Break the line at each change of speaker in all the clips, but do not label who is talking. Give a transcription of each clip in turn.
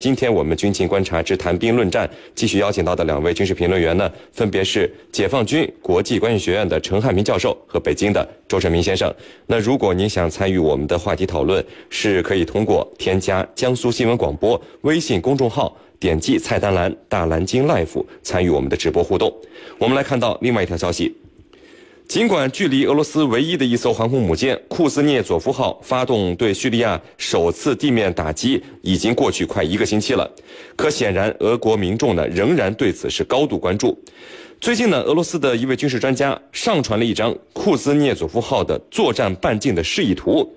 今天我们军情观察之谈兵论战，继续邀请到的两位军事评论员呢，分别是解放军国际关系学院的陈汉民教授和北京的周成明先生。那如果您想参与我们的话题讨论，是可以通过添加江苏新闻广播微信公众号，点击菜单栏大蓝鲸 Life 参与我们的直播互动。我们来看到另外一条消息。尽管距离俄罗斯唯一的一艘航空母舰库兹涅佐夫号发动对叙利亚首次地面打击已经过去快一个星期了，可显然俄国民众呢仍然对此是高度关注。最近呢，俄罗斯的一位军事专家上传了一张库兹涅佐夫号的作战半径的示意图。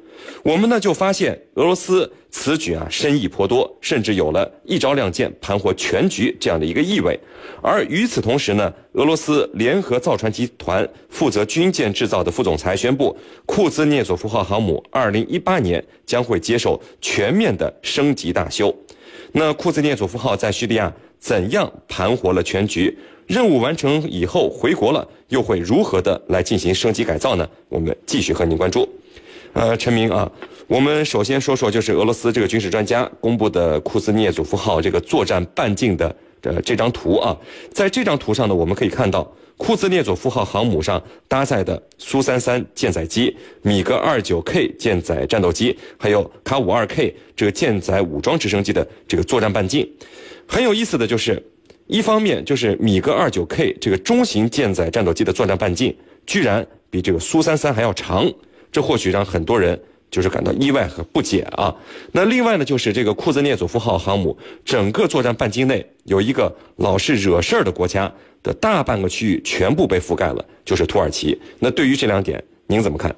我们呢就发现俄罗斯此举啊深意颇多，甚至有了一招亮剑盘活全局这样的一个意味。而与此同时呢，俄罗斯联合造船集团负责军舰制造的副总裁宣布，库兹涅佐夫号航母2018年将会接受全面的升级大修。那库兹涅佐夫号在叙利亚怎样盘活了全局？任务完成以后回国了，又会如何的来进行升级改造呢？我们继续和您关注。呃，陈明啊，我们首先说说就是俄罗斯这个军事专家公布的库兹涅佐夫号这个作战半径的呃这张图啊，在这张图上呢，我们可以看到库兹涅佐夫号航母上搭载的苏三三舰载机、米格二九 K 舰载战斗机，还有卡五二 K 这个舰载武装直升机的这个作战半径，很有意思的就是，一方面就是米格二九 K 这个中型舰载战斗机的作战半径居然比这个苏三三还要长。这或许让很多人就是感到意外和不解啊。那另外呢，就是这个库兹涅佐夫号航母整个作战半径内有一个老是惹事儿的国家的大半个区域全部被覆盖了，就是土耳其。那对于这两点，您怎么看？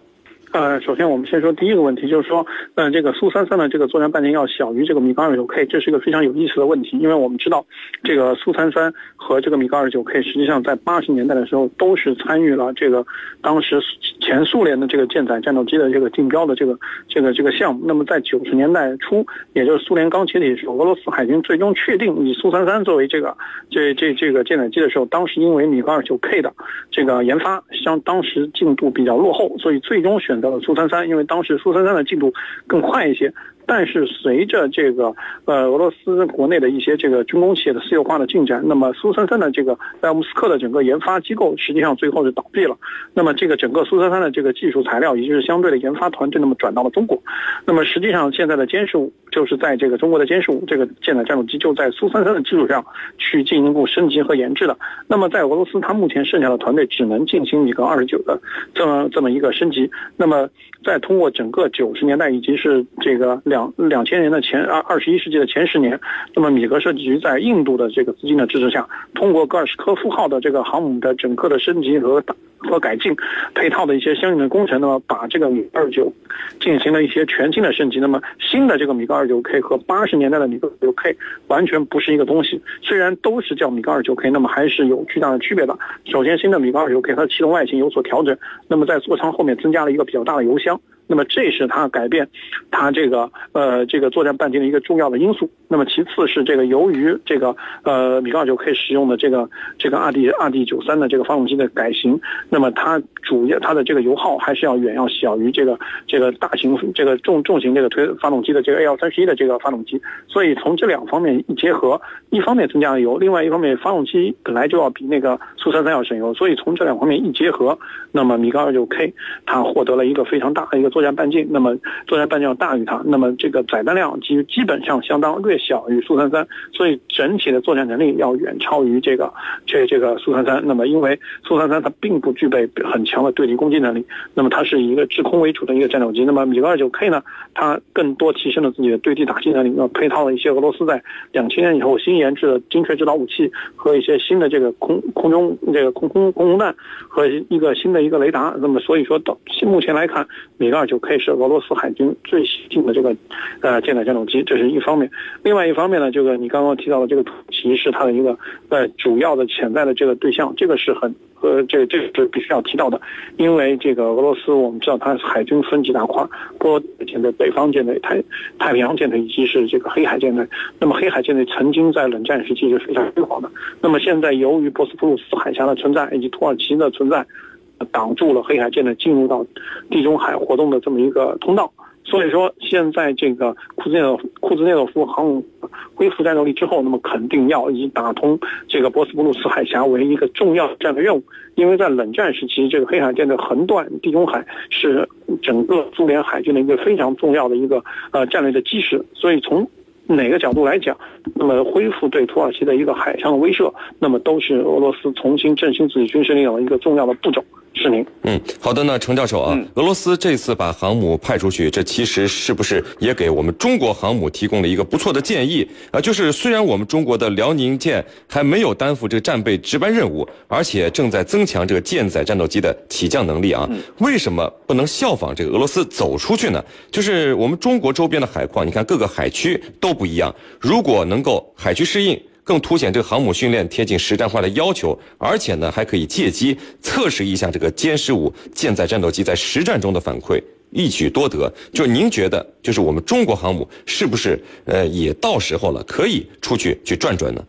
呃，首先我们先说第一个问题，就是说，呃，这个苏三三的这个作战半径要小于这个米格二九 K，这是一个非常有意思的问题，因为我们知道，这个苏三三和这个米格二九 K 实际上在八十年代的时候都是参与了这个当时前苏联的这个舰载战斗机的这个竞标的这个这个这个项目。那么在九十年代初，也就是苏联刚解体的时候，俄罗斯海军最终确定以苏三三作为这个这这这个舰载机的时候，当时因为米格二九 K 的这个研发相当时进度比较落后，所以最终选。叫苏三三，因为当时苏三三的进度更快一些。但是随着这个呃俄罗斯国内的一些这个军工企业的私有化的进展，那么苏三三的这个在莫斯科的整个研发机构实际上最后是倒闭了。那么这个整个苏三三的这个技术材料，也就是相对的研发团队，那么转到了中国。那么实际上现在的歼十五就是在这个中国的歼十五这个舰载战斗机就在苏三三的基础上去进一步升级和研制的。那么在俄罗斯，它目前剩下的团队只能进行米格二十九的这么这么一个升级。那么再通过整个九十年代以及是这个。两两千年的前二二十一世纪的前十年，那么米格设计局在印度的这个资金的支持下，通过戈尔什科夫号的这个航母的整个的升级和和改进，配套的一些相应的工程，那么把这个米格二九进行了一些全新的升级。那么新的这个米格二九 K 和八十年代的米格二九 K 完全不是一个东西，虽然都是叫米格二九 K，那么还是有巨大的区别的。首先，新的米格二九 K 它的气动外形有所调整，那么在座舱后面增加了一个比较大的油箱。那么这是它改变它这个呃这个作战半径的一个重要的因素。那么其次是这个由于这个呃米格二九可以使用的这个这个二 D 二 D 九三的这个发动机的改型，那么它主要它的这个油耗还是要远要小于这个这个大型这个重重型这个推发动机的这个 A 幺三十一的这个发动机。所以从这两方面一结合，一方面增加了油，另外一方面发动机本来就要比那个苏三三要省油，所以从这两方面一结合，那么米格二九 K 它获得了一个非常大的一个。作战半径，那么作战半径要大于它，那么这个载弹量基基本上相当略小于苏三三，所以整体的作战能力要远超于这个这这个苏三三。那么因为苏三三它并不具备很强的对地攻击能力，那么它是以一个制空为主的一个战斗机。那么米格二九 K 呢，它更多提升了自己的对地打击能力，那么配套了一些俄罗斯在两千年以后新研制的精确制导武器和一些新的这个空空中这个空空空空弹和一个新的一个雷达。那么所以说到目前来看，米格。就可以是俄罗斯海军最先进的这个呃舰载战斗机，这是一方面。另外一方面呢，这个你刚刚提到的这个土耳其是它的一个呃主要的潜在的这个对象，这个是很呃这个这个是必须要提到的，因为这个俄罗斯我们知道它海军分几大块，波舰队、北方舰队、太太平洋舰队以及是这个黑海舰队。那么黑海舰队曾经在冷战时期是非常辉煌的，那么现在由于波斯普鲁斯海峡的存在以及土耳其的存在。挡住了黑海舰队进入到地中海活动的这么一个通道，所以说，现在这个库兹涅库兹涅佐夫航母恢复战斗力之后，那么肯定要以打通这个波斯布鲁斯海峡为一个重要战略任务。因为在冷战时期，这个黑海舰队横断地中海是整个苏联海军的一个非常重要的一个呃战略的基石。所以从哪个角度来讲，那么恢复对土耳其的一个海上的威慑，那么都是俄罗斯重新振兴自己军事力量的一个重要的步骤。是您，
嗯，好的呢，程教授啊，俄罗斯这次把航母派出去，这其实是不是也给我们中国航母提供了一个不错的建议啊？就是虽然我们中国的辽宁舰还没有担负这个战备值班任务，而且正在增强这个舰载战斗机的起降能力啊，为什么不能效仿这个俄罗斯走出去呢？就是我们中国周边的海况，你看各个海区都不一样，如果能够海区适应。更凸显对航母训练贴近实战化的要求，而且呢，还可以借机测试一下这个歼十五舰载战斗机在实战中的反馈，一举多得。就您觉得，就是我们中国航母是不是呃也到时候了，可以出去去转转呢？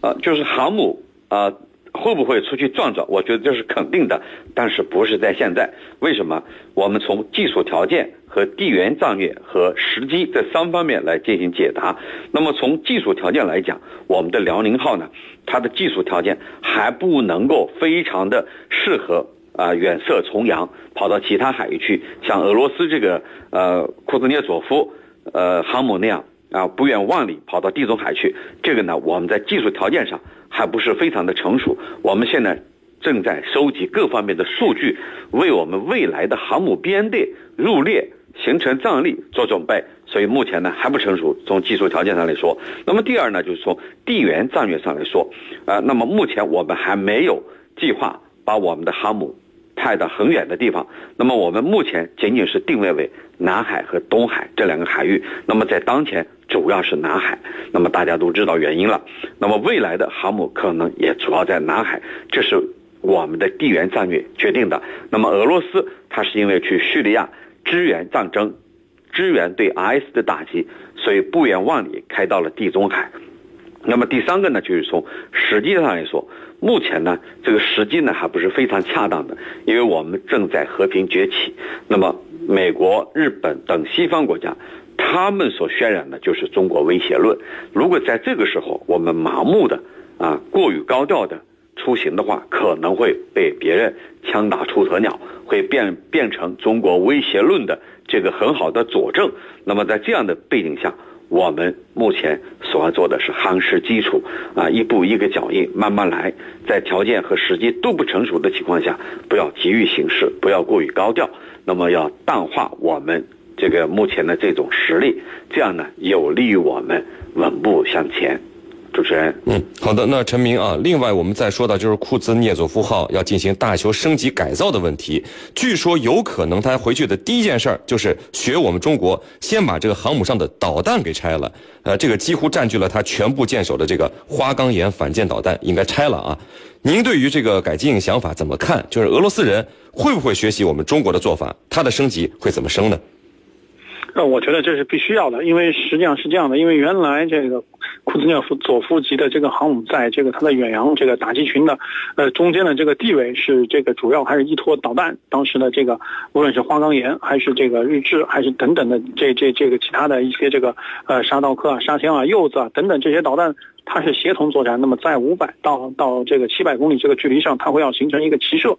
啊，就是航母啊。会不会出去转转？我觉得这是肯定的，但是不是在现在？为什么？我们从技术条件和地缘战略和时机这三方面来进行解答。那么从技术条件来讲，我们的辽宁号呢，它的技术条件还不能够非常的适合啊远涉重洋跑到其他海域去，像俄罗斯这个呃库兹涅佐夫呃航母那样啊不远万里跑到地中海去。这个呢，我们在技术条件上。还不是非常的成熟，我们现在正在收集各方面的数据，为我们未来的航母编队入列、形成战力做准备。所以目前呢还不成熟，从技术条件上来说。那么第二呢，就是从地缘战略上来说，啊，那么目前我们还没有计划把我们的航母。派到很远的地方，那么我们目前仅仅是定位为南海和东海这两个海域。那么在当前主要是南海，那么大家都知道原因了。那么未来的航母可能也主要在南海，这是我们的地缘战略决定的。那么俄罗斯它是因为去叙利亚支援战争，支援对 IS 的打击，所以不远万里开到了地中海。那么第三个呢，就是从实际上来说。目前呢，这个时机呢还不是非常恰当的，因为我们正在和平崛起。那么，美国、日本等西方国家，他们所渲染的就是中国威胁论。如果在这个时候我们盲目的啊过于高调的出行的话，可能会被别人枪打出头鸟，会变变成中国威胁论的这个很好的佐证。那么在这样的背景下。我们目前所要做的是夯实基础，啊，一步一个脚印，慢慢来，在条件和时机都不成熟的情况下，不要急于行事，不要过于高调，那么要淡化我们这个目前的这种实力，这样呢，有利于我们稳步向前。主持人，
嗯，好的，那陈明啊，另外我们再说到就是库兹涅佐夫号要进行大修升级改造的问题，据说有可能他回去的第一件事儿就是学我们中国，先把这个航母上的导弹给拆了，呃，这个几乎占据了他全部舰首的这个花岗岩反舰导弹应该拆了啊。您对于这个改进想法怎么看？就是俄罗斯人会不会学习我们中国的做法？它的升级会怎么升呢？
那我觉得这是必须要的，因为实际上是这样的，因为原来这个库兹涅夫佐夫级的这个航母，在这个它的远洋这个打击群的，呃中间的这个地位是这个主要还是依托导弹，当时的这个无论是花岗岩还是这个日志还是等等的这这这个其他的一些这个呃沙道克啊、沙星啊、柚子啊等等这些导弹。它是协同作战，那么在五百到到这个七百公里这个距离上，它会要形成一个齐射，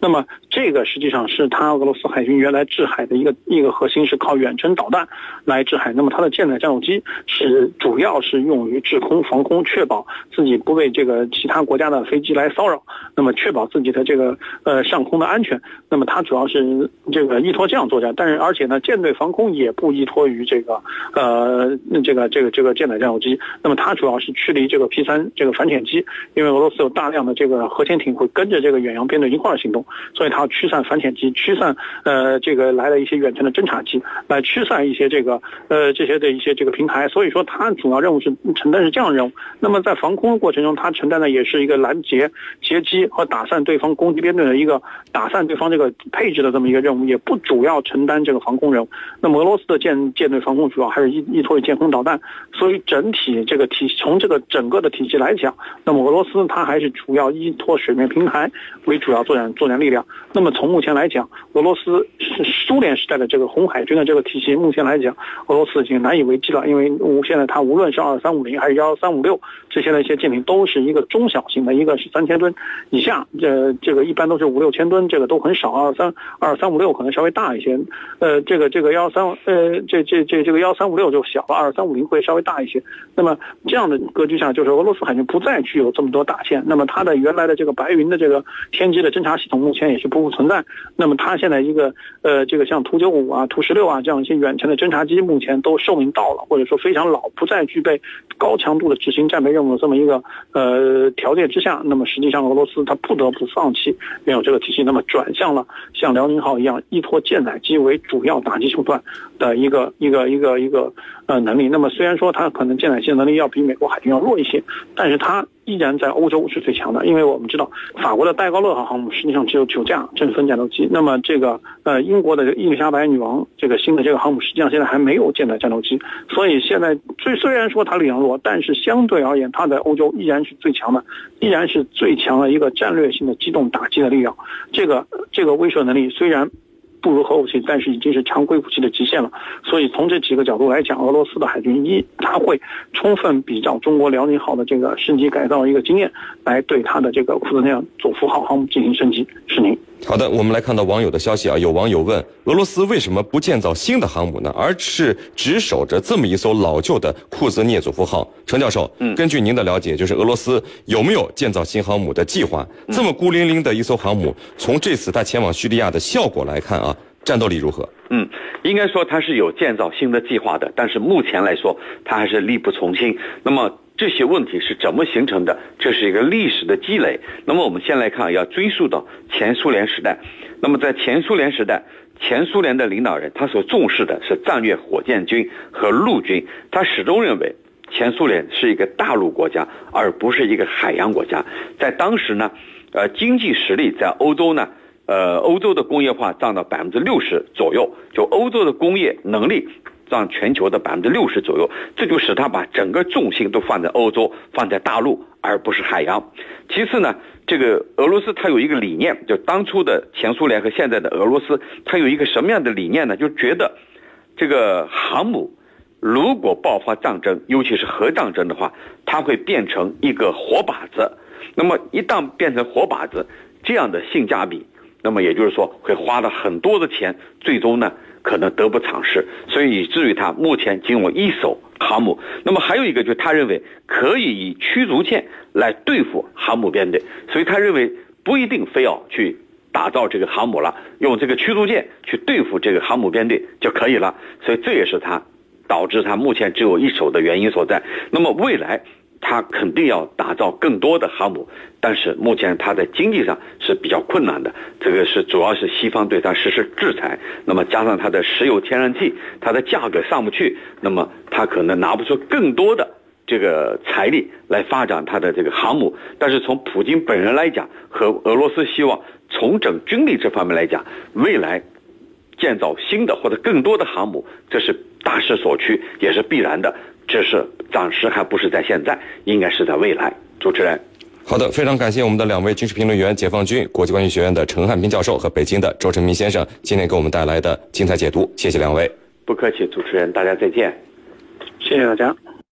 那么这个实际上是它俄罗斯海军原来制海的一个一个核心，是靠远程导弹来制海。那么它的舰载战斗机是主要是用于制空防空，确保自己不被这个其他国家的飞机来骚扰，那么确保自己的这个呃上空的安全。那么它主要是这个依托这样作战，但是而且呢，舰队防空也不依托于这个呃这个这个这个舰载战斗机，那么它主要是去。离这个 P 三这个反潜机，因为俄罗斯有大量的这个核潜艇会跟着这个远洋编队一块儿行动，所以它要驱散反潜机，驱散呃这个来了一些远程的侦察机，来驱散一些这个呃这些的一些这个平台。所以说它主要任务是承担是这样的任务。那么在防空的过程中，它承担的也是一个拦截截击和打散对方攻击编队的一个打散对方这个配置的这么一个任务，也不主要承担这个防空任务。那么俄罗斯的舰舰队防空主要还是依依托于舰空导弹，所以整体这个体从这个整个的体系来讲，那么俄罗斯它还是主要依托水面平台为主要作战作战力量。那么从目前来讲，俄罗斯是苏联时代的这个红海军的这个体系，目前来讲，俄罗斯已经难以为继了。因为无现在它无论是二三五零还是幺幺三五六这些的一些舰艇，都是一个中小型的，一个是三千吨以下，这这个一般都是五六千吨，这个都很少。二三二三五六可能稍微大一些，呃，这个这个幺三呃这这这这个幺三五六就小了，二三五零会稍微大一些。那么这样的格局下，就是俄罗斯海军不再具有这么多大舰，那么它的原来的这个白云的这个天基的侦察系统目前也是不复存在。那么它现在一个呃这个像图九五啊、图十六啊这样一些远程的侦察机，目前都寿命到了，或者说非常老，不再具备高强度的执行战备任务的这么一个呃条件之下，那么实际上俄罗斯它不得不放弃原有这个体系，那么转向了像辽宁号一样依托舰载机为主要打击手段的一个一个一个一个呃能力。那么虽然说它可能舰载机能力要比美国海军要弱一些，但是它依然在欧洲是最强的。因为我们知道法国的戴高乐号航母实际上只有九架正分战斗机，那么这个呃英国的伊丽莎白女王这个新的这个航母实际上现在还没有舰载战斗机，所以现在虽虽然说它力量弱，但是相对而言它在欧洲依然是最强的，依然是最强的一个战略性的机动打击的力量。这个这个威慑能力虽然。不如核武器，但是已经是常规武器的极限了。所以从这几个角度来讲，俄罗斯的海军一，他会充分比较中国辽宁号的这个升级改造一个经验，来对他的这个库兹涅佐夫号航母进行升级。是您。
好的，我们来看到网友的消息啊，有网友问俄罗斯为什么不建造新的航母呢，而是只守着这么一艘老旧的库兹涅佐夫号？程教授，嗯，根据您的了解，就是俄罗斯有没有建造新航母的计划？这么孤零零的一艘航母，从这次他前往叙利亚的效果来看啊，战斗力如何？
嗯，应该说他是有建造新的计划的，但是目前来说，他还是力不从心。那么。这些问题是怎么形成的？这是一个历史的积累。那么我们先来看，要追溯到前苏联时代。那么在前苏联时代，前苏联的领导人他所重视的是战略火箭军和陆军。他始终认为前苏联是一个大陆国家，而不是一个海洋国家。在当时呢，呃，经济实力在欧洲呢，呃，欧洲的工业化占到百分之六十左右，就欧洲的工业能力。占全球的百分之六十左右，这就使他把整个重心都放在欧洲，放在大陆，而不是海洋。其次呢，这个俄罗斯它有一个理念，就当初的前苏联和现在的俄罗斯，它有一个什么样的理念呢？就觉得这个航母如果爆发战争，尤其是核战争的话，它会变成一个活靶子。那么一旦变成活靶子，这样的性价比，那么也就是说会花了很多的钱，最终呢？可能得不偿失，所以以至于他目前仅有一艘航母。那么还有一个，就是他认为可以以驱逐舰来对付航母编队，所以他认为不一定非要去打造这个航母了，用这个驱逐舰去对付这个航母编队就可以了。所以这也是他导致他目前只有一艘的原因所在。那么未来。他肯定要打造更多的航母，但是目前他在经济上是比较困难的。这个是主要是西方对他实施制裁，那么加上他的石油天然气，它的价格上不去，那么他可能拿不出更多的这个财力来发展他的这个航母。但是从普京本人来讲，和俄罗斯希望重整军力这方面来讲，未来建造新的或者更多的航母，这是大势所趋，也是必然的。只是暂时还不是在现在，应该是在未来。主持人，
好的，非常感谢我们的两位军事评论员，解放军国际关系学院的陈汉斌教授和北京的周成明先生，今天给我们带来的精彩解读，谢谢两位。
不客气，主持人，大家再见。
谢谢大家。